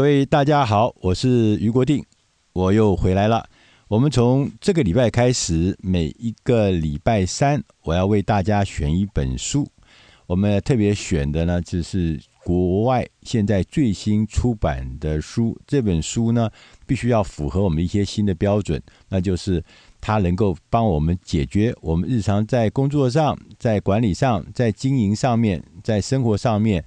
各位大家好，我是余国定，我又回来了。我们从这个礼拜开始，每一个礼拜三，我要为大家选一本书。我们特别选的呢，就是国外现在最新出版的书。这本书呢，必须要符合我们一些新的标准，那就是它能够帮我们解决我们日常在工作上、在管理上、在经营上面、在生活上面。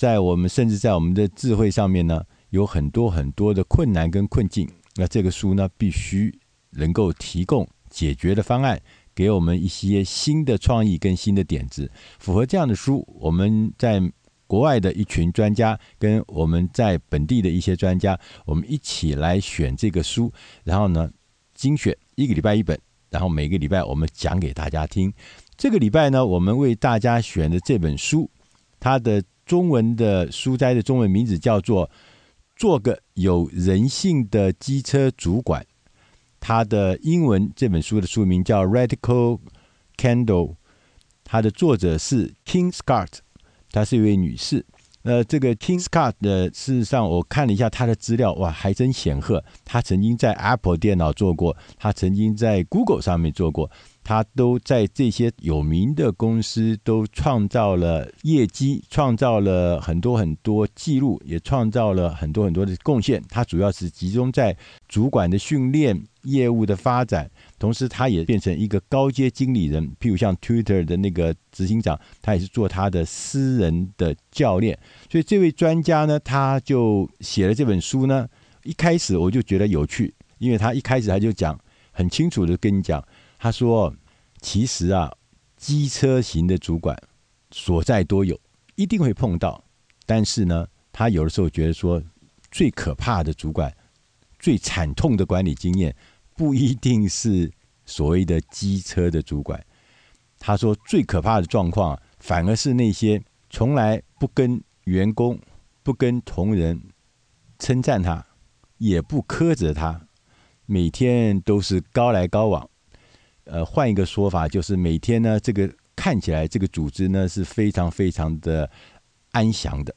在我们甚至在我们的智慧上面呢，有很多很多的困难跟困境。那这个书呢，必须能够提供解决的方案，给我们一些新的创意跟新的点子。符合这样的书，我们在国外的一群专家跟我们在本地的一些专家，我们一起来选这个书，然后呢，精选一个礼拜一本，然后每个礼拜我们讲给大家听。这个礼拜呢，我们为大家选的这本书，它的。中文的书斋的中文名字叫做《做个有人性的机车主管》，它的英文这本书的书名叫《Radical Candle》，它的作者是 King Scott，她是一位女士。呃，这个 King Scott 的事实上，我看了一下她的资料，哇，还真显赫。她曾经在 Apple 电脑做过，她曾经在 Google 上面做过。他都在这些有名的公司都创造了业绩，创造了很多很多记录，也创造了很多很多的贡献。他主要是集中在主管的训练、业务的发展，同时他也变成一个高阶经理人。譬如像 Twitter 的那个执行长，他也是做他的私人的教练。所以这位专家呢，他就写了这本书呢。一开始我就觉得有趣，因为他一开始他就讲很清楚的跟你讲，他说。其实啊，机车型的主管所在多有，一定会碰到。但是呢，他有的时候觉得说，最可怕的主管、最惨痛的管理经验，不一定是所谓的机车的主管。他说，最可怕的状况，反而是那些从来不跟员工、不跟同仁称赞他，也不苛责他，每天都是高来高往。呃，换一个说法，就是每天呢，这个看起来这个组织呢是非常非常的安详的，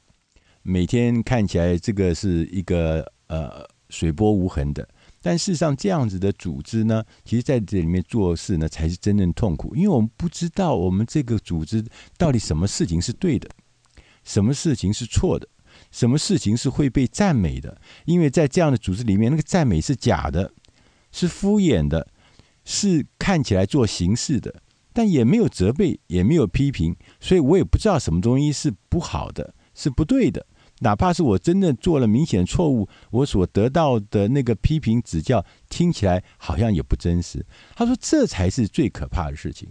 每天看起来这个是一个呃水波无痕的。但事实上，这样子的组织呢，其实在这里面做事呢才是真正痛苦，因为我们不知道我们这个组织到底什么事情是对的，什么事情是错的，什么事情是会被赞美的。因为在这样的组织里面，那个赞美是假的，是敷衍的。是看起来做形式的，但也没有责备，也没有批评，所以我也不知道什么东西是不好的，是不对的。哪怕是我真的做了明显错误，我所得到的那个批评指教，听起来好像也不真实。他说这才是最可怕的事情。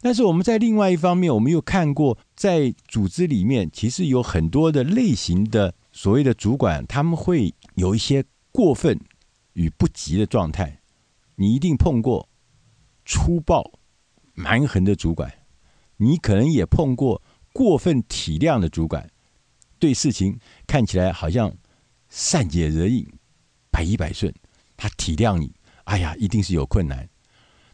但是我们在另外一方面，我们又看过，在组织里面其实有很多的类型的所谓的主管，他们会有一些过分与不及的状态。你一定碰过粗暴蛮横的主管，你可能也碰过过分体谅的主管，对事情看起来好像善解人意、百依百顺，他体谅你，哎呀，一定是有困难。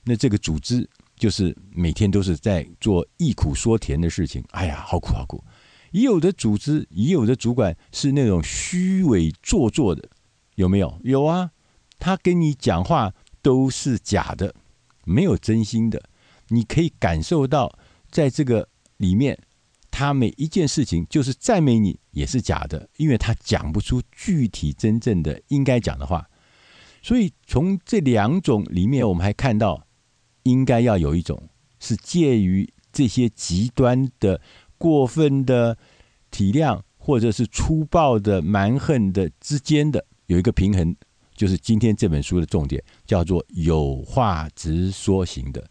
那这个组织就是每天都是在做忆苦说甜的事情，哎呀，好苦好苦。也有的组织，也有的主管是那种虚伪做作的，有没有？有啊，他跟你讲话。都是假的，没有真心的。你可以感受到，在这个里面，他每一件事情就是赞美你，也是假的，因为他讲不出具体真正的应该讲的话。所以从这两种里面，我们还看到，应该要有一种是介于这些极端的、过分的体谅，或者是粗暴的、蛮横的之间的有一个平衡。就是今天这本书的重点，叫做有话直说型的，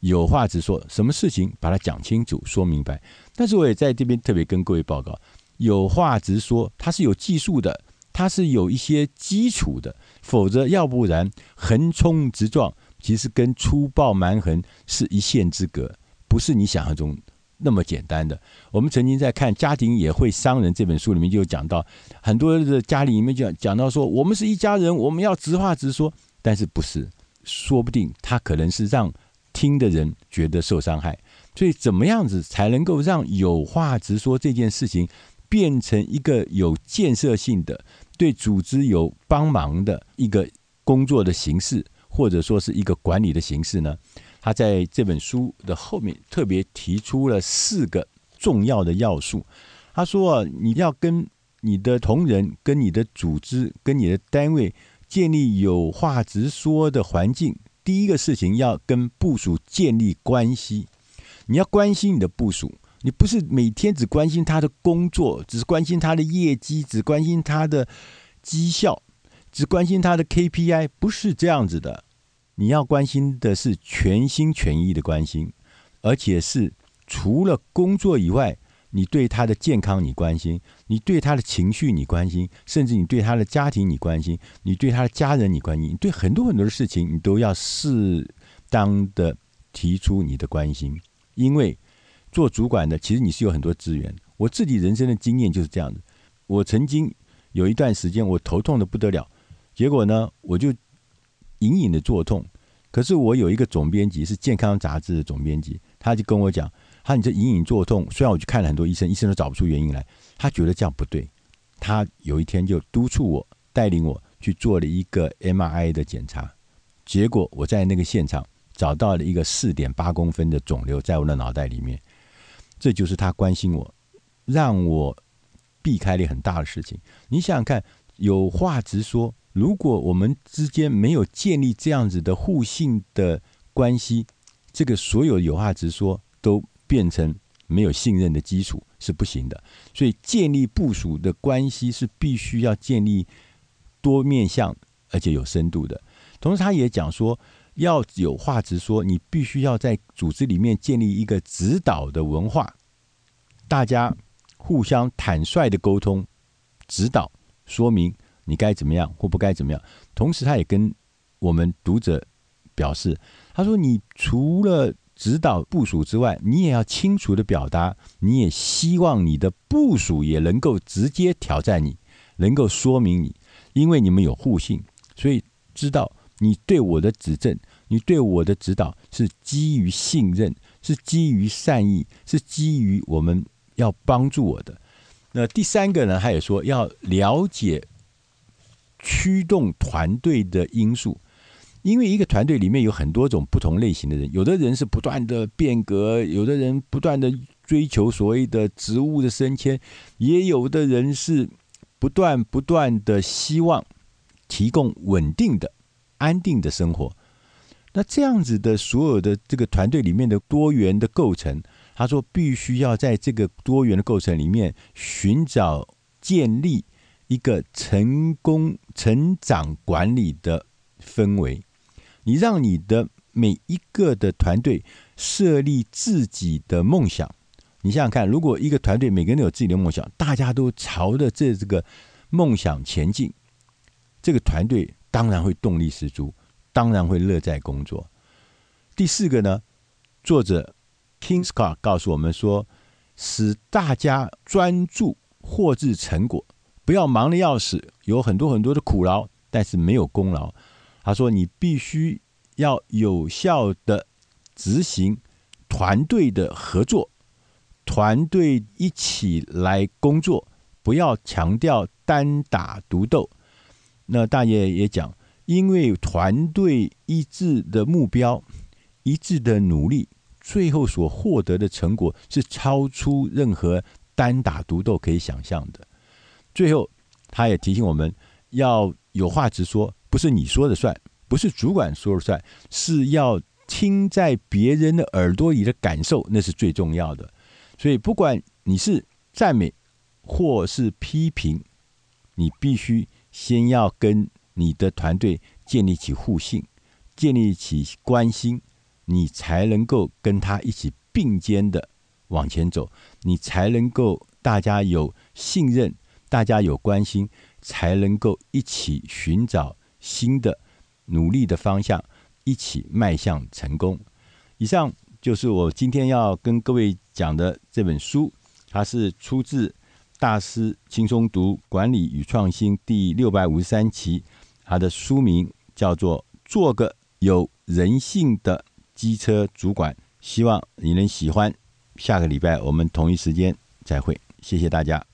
有话直说，什么事情把它讲清楚、说明白。但是我也在这边特别跟各位报告，有话直说，它是有技术的，它是有一些基础的，否则要不然横冲直撞，其实跟粗暴蛮横是一线之隔，不是你想象中那么简单的，我们曾经在看《家庭也会伤人》这本书里面就讲到，很多的家里面就讲到说，我们是一家人，我们要直话直说，但是不是，说不定他可能是让听的人觉得受伤害，所以怎么样子才能够让有话直说这件事情变成一个有建设性的、对组织有帮忙的一个工作的形式，或者说是一个管理的形式呢？他在这本书的后面特别提出了四个重要的要素。他说：“啊你要跟你的同仁、跟你的组织、跟你的单位建立有话直说的环境。第一个事情要跟部署建立关系，你要关心你的部署。”你不是每天只关心他的工作，只是关心他的业绩，只关心他的绩效，只关心他的 KPI，不是这样子的。你要关心的是全心全意的关心，而且是除了工作以外，你对他的健康你关心，你对他的情绪你关心，甚至你对他的家庭你关心，你对他的家人你关心，你对很多很多的事情你都要适当的提出你的关心，因为。做主管的，其实你是有很多资源。我自己人生的经验就是这样子。我曾经有一段时间，我头痛的不得了，结果呢，我就隐隐的作痛。可是我有一个总编辑，是健康杂志的总编辑，他就跟我讲：“他你这隐隐作痛，虽然我去看了很多医生，医生都找不出原因来。他觉得这样不对。他有一天就督促我，带领我去做了一个 MRI 的检查，结果我在那个现场找到了一个四点八公分的肿瘤在我的脑袋里面。”这就是他关心我，让我避开了很大的事情。你想想看，有话直说。如果我们之间没有建立这样子的互信的关系，这个所有有话直说都变成没有信任的基础，是不行的。所以，建立部署的关系是必须要建立多面向而且有深度的。同时，他也讲说。要有话直说，你必须要在组织里面建立一个指导的文化，大家互相坦率的沟通、指导、说明你该怎么样或不该怎么样。同时，他也跟我们读者表示，他说：“你除了指导部署之外，你也要清楚的表达，你也希望你的部署也能够直接挑战你，能够说明你，因为你们有互信，所以知道。”你对我的指正，你对我的指导是基于信任，是基于善意，是基于我们要帮助我的。那第三个呢？他也说要了解驱动团队的因素，因为一个团队里面有很多种不同类型的人，有的人是不断的变革，有的人不断的追求所谓的职务的升迁，也有的人是不断不断的希望提供稳定的。安定的生活，那这样子的所有的这个团队里面的多元的构成，他说必须要在这个多元的构成里面寻找建立一个成功成长管理的氛围。你让你的每一个的团队设立自己的梦想，你想想看，如果一个团队每个人都有自己的梦想，大家都朝着这这个梦想前进，这个团队。当然会动力十足，当然会乐在工作。第四个呢，作者 King Scott 告诉我们说，使大家专注获致成果，不要忙的要死，有很多很多的苦劳，但是没有功劳。他说，你必须要有效的执行团队的合作，团队一起来工作，不要强调单打独斗。那大爷也讲，因为团队一致的目标、一致的努力，最后所获得的成果是超出任何单打独斗可以想象的。最后，他也提醒我们要有话直说，不是你说的算，不是主管说了算，是要听在别人的耳朵里的感受，那是最重要的。所以，不管你是赞美或是批评，你必须。先要跟你的团队建立起互信，建立起关心，你才能够跟他一起并肩的往前走，你才能够大家有信任，大家有关心，才能够一起寻找新的努力的方向，一起迈向成功。以上就是我今天要跟各位讲的这本书，它是出自。大师轻松读管理与创新第六百五十三期，它的书名叫做《做个有人性的机车主管》，希望你能喜欢。下个礼拜我们同一时间再会，谢谢大家。